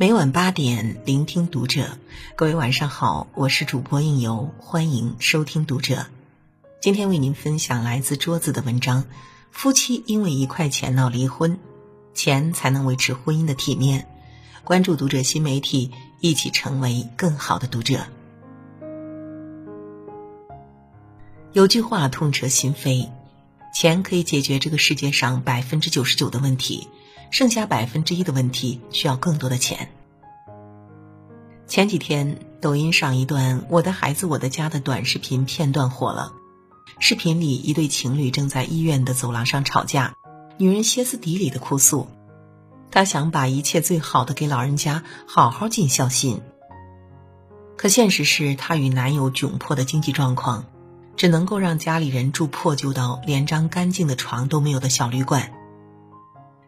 每晚八点，聆听读者。各位晚上好，我是主播应由，欢迎收听读者。今天为您分享来自桌子的文章：夫妻因为一块钱闹离婚，钱才能维持婚姻的体面。关注读者新媒体，一起成为更好的读者。有句话痛彻心扉：钱可以解决这个世界上百分之九十九的问题。剩下百分之一的问题需要更多的钱。前几天，抖音上一段“我的孩子我的家”的短视频片段火了。视频里，一对情侣正在医院的走廊上吵架，女人歇斯底里的哭诉，她想把一切最好的给老人家，好好尽孝心。可现实是，她与男友窘迫的经济状况，只能够让家里人住破旧到连张干净的床都没有的小旅馆。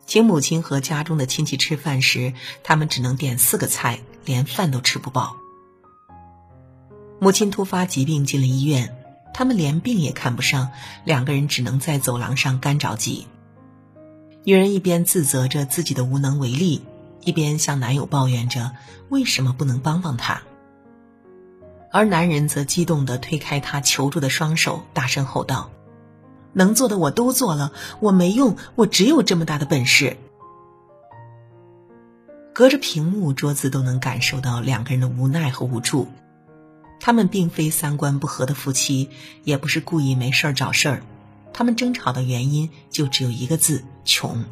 请母亲和家中的亲戚吃饭时，他们只能点四个菜，连饭都吃不饱。母亲突发疾病进了医院，他们连病也看不上，两个人只能在走廊上干着急。女人一边自责着自己的无能为力，一边向男友抱怨着为什么不能帮帮她。而男人则激动地推开她求助的双手，大声吼道。能做的我都做了，我没用，我只有这么大的本事。隔着屏幕，桌子都能感受到两个人的无奈和无助。他们并非三观不合的夫妻，也不是故意没事儿找事儿，他们争吵的原因就只有一个字：穷。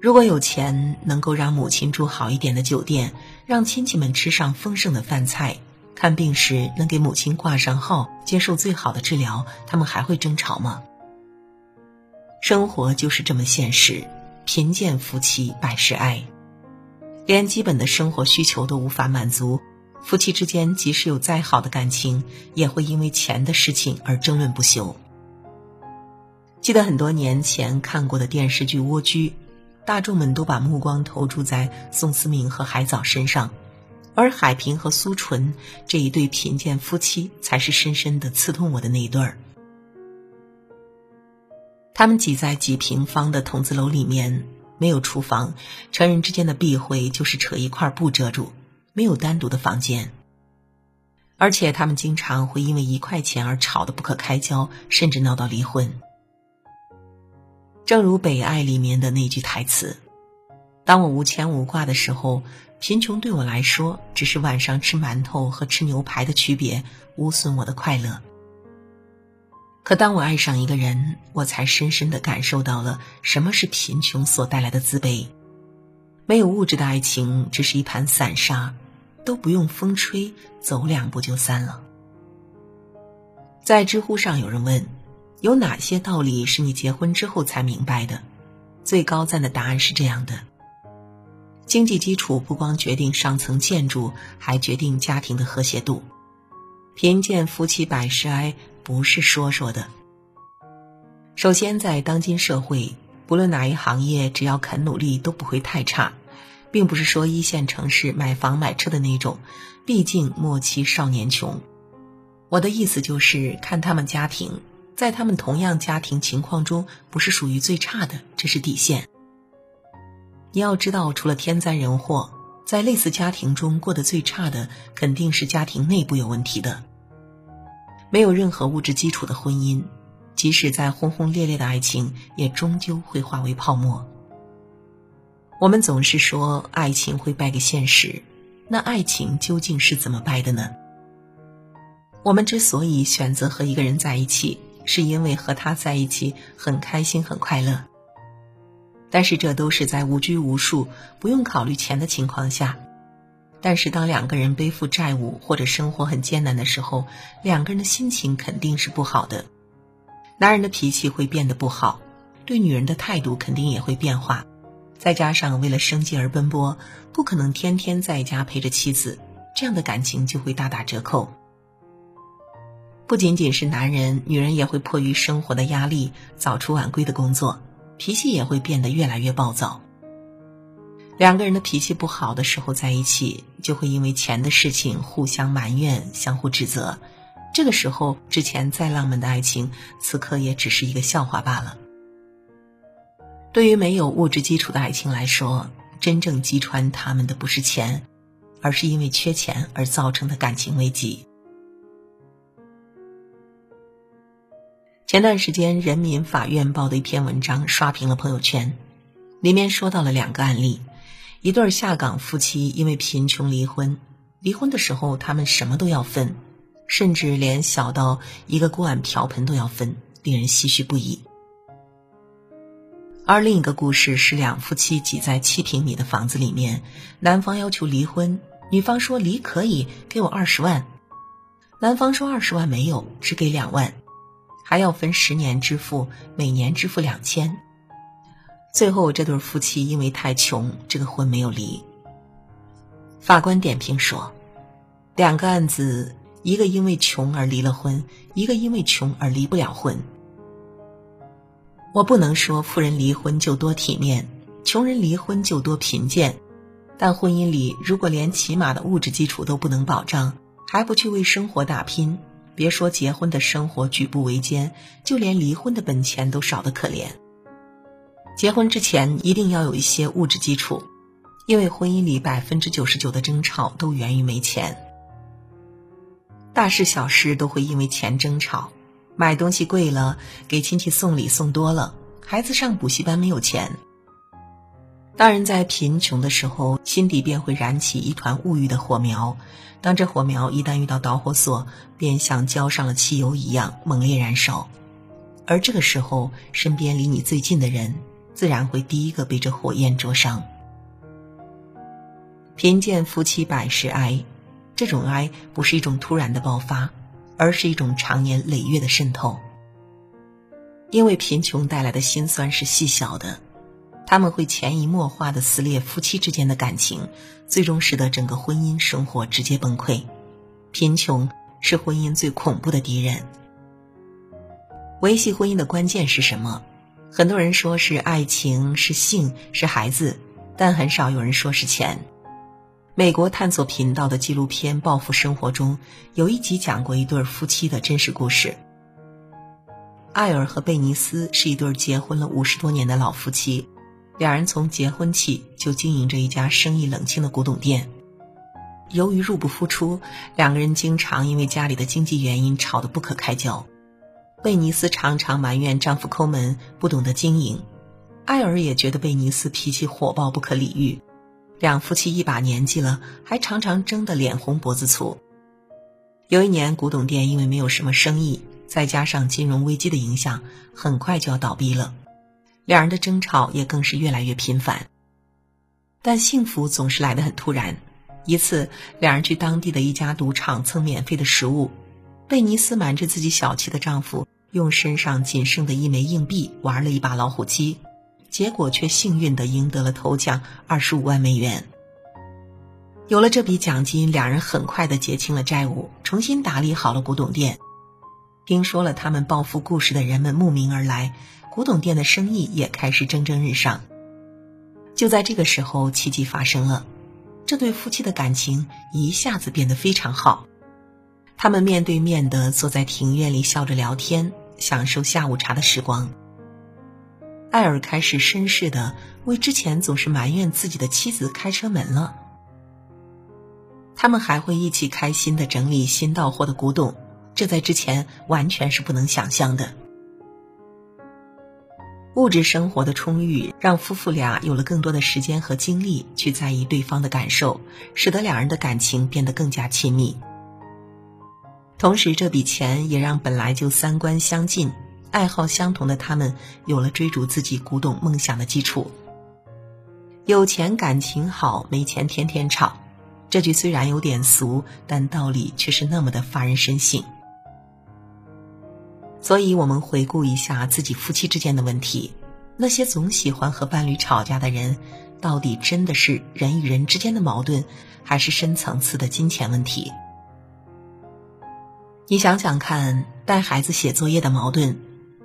如果有钱，能够让母亲住好一点的酒店，让亲戚们吃上丰盛的饭菜。看病时能给母亲挂上号，接受最好的治疗，他们还会争吵吗？生活就是这么现实，贫贱夫妻百事哀，连基本的生活需求都无法满足，夫妻之间即使有再好的感情，也会因为钱的事情而争论不休。记得很多年前看过的电视剧《蜗居》，大众们都把目光投注在宋思明和海藻身上。而海平和苏纯这一对贫贱夫妻，才是深深的刺痛我的那一对儿。他们挤在几平方的筒子楼里面，没有厨房，成人之间的避讳就是扯一块布遮住，没有单独的房间。而且他们经常会因为一块钱而吵得不可开交，甚至闹到离婚。正如《北爱》里面的那句台词：“当我无牵无挂的时候。”贫穷对我来说只是晚上吃馒头和吃牛排的区别，无损我的快乐。可当我爱上一个人，我才深深的感受到了什么是贫穷所带来的自卑。没有物质的爱情只是一盘散沙，都不用风吹，走两步就散了。在知乎上有人问，有哪些道理是你结婚之后才明白的？最高赞的答案是这样的。经济基础不光决定上层建筑，还决定家庭的和谐度。贫贱夫妻百事哀，不是说说的。首先，在当今社会，不论哪一行业，只要肯努力，都不会太差，并不是说一线城市买房买车的那种。毕竟莫欺少年穷。我的意思就是，看他们家庭，在他们同样家庭情况中，不是属于最差的，这是底线。你要知道，除了天灾人祸，在类似家庭中过得最差的，肯定是家庭内部有问题的。没有任何物质基础的婚姻，即使再轰轰烈烈的爱情，也终究会化为泡沫。我们总是说爱情会败给现实，那爱情究竟是怎么败的呢？我们之所以选择和一个人在一起，是因为和他在一起很开心、很快乐。但是这都是在无拘无束、不用考虑钱的情况下。但是当两个人背负债务或者生活很艰难的时候，两个人的心情肯定是不好的。男人的脾气会变得不好，对女人的态度肯定也会变化。再加上为了生计而奔波，不可能天天在家陪着妻子，这样的感情就会大打折扣。不仅仅是男人，女人也会迫于生活的压力，早出晚归的工作。脾气也会变得越来越暴躁。两个人的脾气不好的时候在一起，就会因为钱的事情互相埋怨、相互指责。这个时候，之前再浪漫的爱情，此刻也只是一个笑话罢了。对于没有物质基础的爱情来说，真正击穿他们的不是钱，而是因为缺钱而造成的感情危机。前段时间，人民法院报的一篇文章刷屏了朋友圈，里面说到了两个案例：一对下岗夫妻因为贫穷离婚，离婚的时候他们什么都要分，甚至连小到一个锅碗瓢盆都要分，令人唏嘘不已。而另一个故事是两夫妻挤在七平米的房子里面，男方要求离婚，女方说离可以给我二十万，男方说二十万没有，只给两万，还要分十年支付，每年支付两千。最后这对夫妻因为太穷，这个婚没有离。法官点评说，两个案子，一个因为穷而离了婚，一个因为穷而离不了婚。我不能说富人离婚就多体面，穷人离婚就多贫贱，但婚姻里如果连起码的物质基础都不能保障，还不去为生活打拼，别说结婚的生活举步维艰，就连离婚的本钱都少得可怜。结婚之前一定要有一些物质基础，因为婚姻里百分之九十九的争吵都源于没钱，大事小事都会因为钱争吵。买东西贵了，给亲戚送礼送多了，孩子上补习班没有钱。当人在贫穷的时候，心底便会燃起一团物欲的火苗，当这火苗一旦遇到导火索，便像浇上了汽油一样猛烈燃烧。而这个时候，身边离你最近的人，自然会第一个被这火焰灼伤。贫贱夫妻百事哀，这种哀不是一种突然的爆发。而是一种长年累月的渗透。因为贫穷带来的辛酸是细小的，他们会潜移默化的撕裂夫妻之间的感情，最终使得整个婚姻生活直接崩溃。贫穷是婚姻最恐怖的敌人。维系婚姻的关键是什么？很多人说是爱情，是性，是孩子，但很少有人说是钱。美国探索频道的纪录片《报复生活》中有一集讲过一对夫妻的真实故事。艾尔和贝尼斯是一对结婚了五十多年的老夫妻，两人从结婚起就经营着一家生意冷清的古董店。由于入不敷出，两个人经常因为家里的经济原因吵得不可开交。贝尼斯常常埋怨丈夫抠门、不懂得经营，艾尔也觉得贝尼斯脾气火爆、不可理喻。两夫妻一把年纪了，还常常争得脸红脖子粗。有一年，古董店因为没有什么生意，再加上金融危机的影响，很快就要倒闭了。两人的争吵也更是越来越频繁。但幸福总是来得很突然。一次，两人去当地的一家赌场蹭免费的食物，贝尼斯瞒着自己小气的丈夫，用身上仅剩的一枚硬币玩了一把老虎机。结果却幸运地赢得了头奖二十五万美元。有了这笔奖金，两人很快地结清了债务，重新打理好了古董店。听说了他们暴富故事的人们慕名而来，古董店的生意也开始蒸蒸日上。就在这个时候，奇迹发生了，这对夫妻的感情一下子变得非常好。他们面对面地坐在庭院里，笑着聊天，享受下午茶的时光。艾尔开始绅士的为之前总是埋怨自己的妻子开车门了。他们还会一起开心的整理新到货的古董，这在之前完全是不能想象的。物质生活的充裕让夫妇俩有了更多的时间和精力去在意对方的感受，使得两人的感情变得更加亲密。同时，这笔钱也让本来就三观相近。爱好相同的他们，有了追逐自己古董梦想的基础。有钱感情好，没钱天天吵。这句虽然有点俗，但道理却是那么的发人深省。所以，我们回顾一下自己夫妻之间的问题：那些总喜欢和伴侣吵架的人，到底真的是人与人之间的矛盾，还是深层次的金钱问题？你想想看，带孩子写作业的矛盾。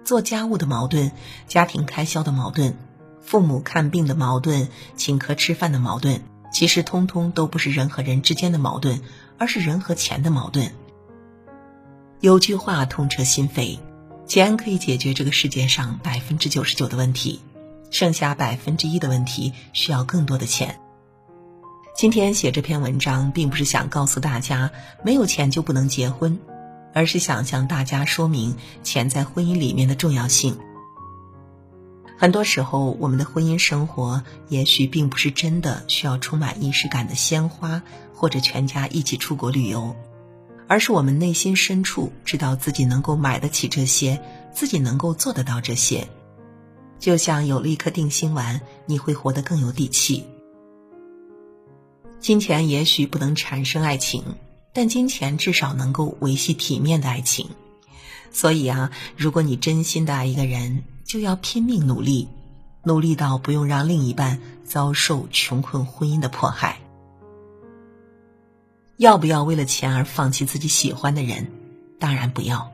做家务的矛盾，家庭开销的矛盾，父母看病的矛盾，请客吃饭的矛盾，其实通通都不是人和人之间的矛盾，而是人和钱的矛盾。有句话痛彻心扉：钱可以解决这个世界上百分之九十九的问题，剩下百分之一的问题需要更多的钱。今天写这篇文章，并不是想告诉大家没有钱就不能结婚，而是想向大家说明钱在婚姻里面的重要性。很多时候，我们的婚姻生活也许并不是真的需要充满仪式感的鲜花，或者全家一起出国旅游，而是我们内心深处知道自己能够买得起这些，自己能够做得到这些。就像有了一颗定心丸，你会活得更有底气。金钱也许不能产生爱情，但金钱至少能够维系体面的爱情。所以啊，如果你真心的爱一个人，就要拼命努力，努力到不用让另一半遭受穷困婚姻的迫害。要不要为了钱而放弃自己喜欢的人？当然不要。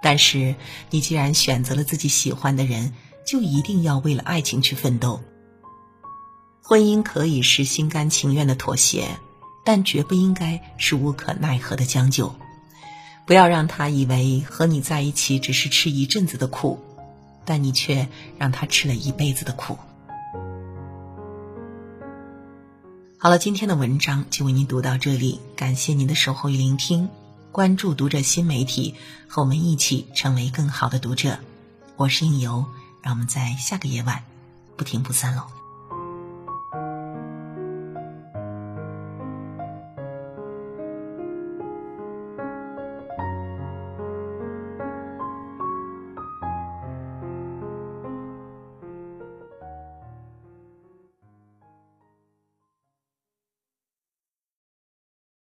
但是你既然选择了自己喜欢的人，就一定要为了爱情去奋斗。婚姻可以是心甘情愿的妥协，但绝不应该是无可奈何的将就。不要让他以为和你在一起只是吃一阵子的苦，但你却让他吃了一辈子的苦。好了，今天的文章就为您读到这里，感谢您的守候与聆听。关注读者新媒体，和我们一起成为更好的读者。我是应由，让我们在下个夜晚不停不散喽。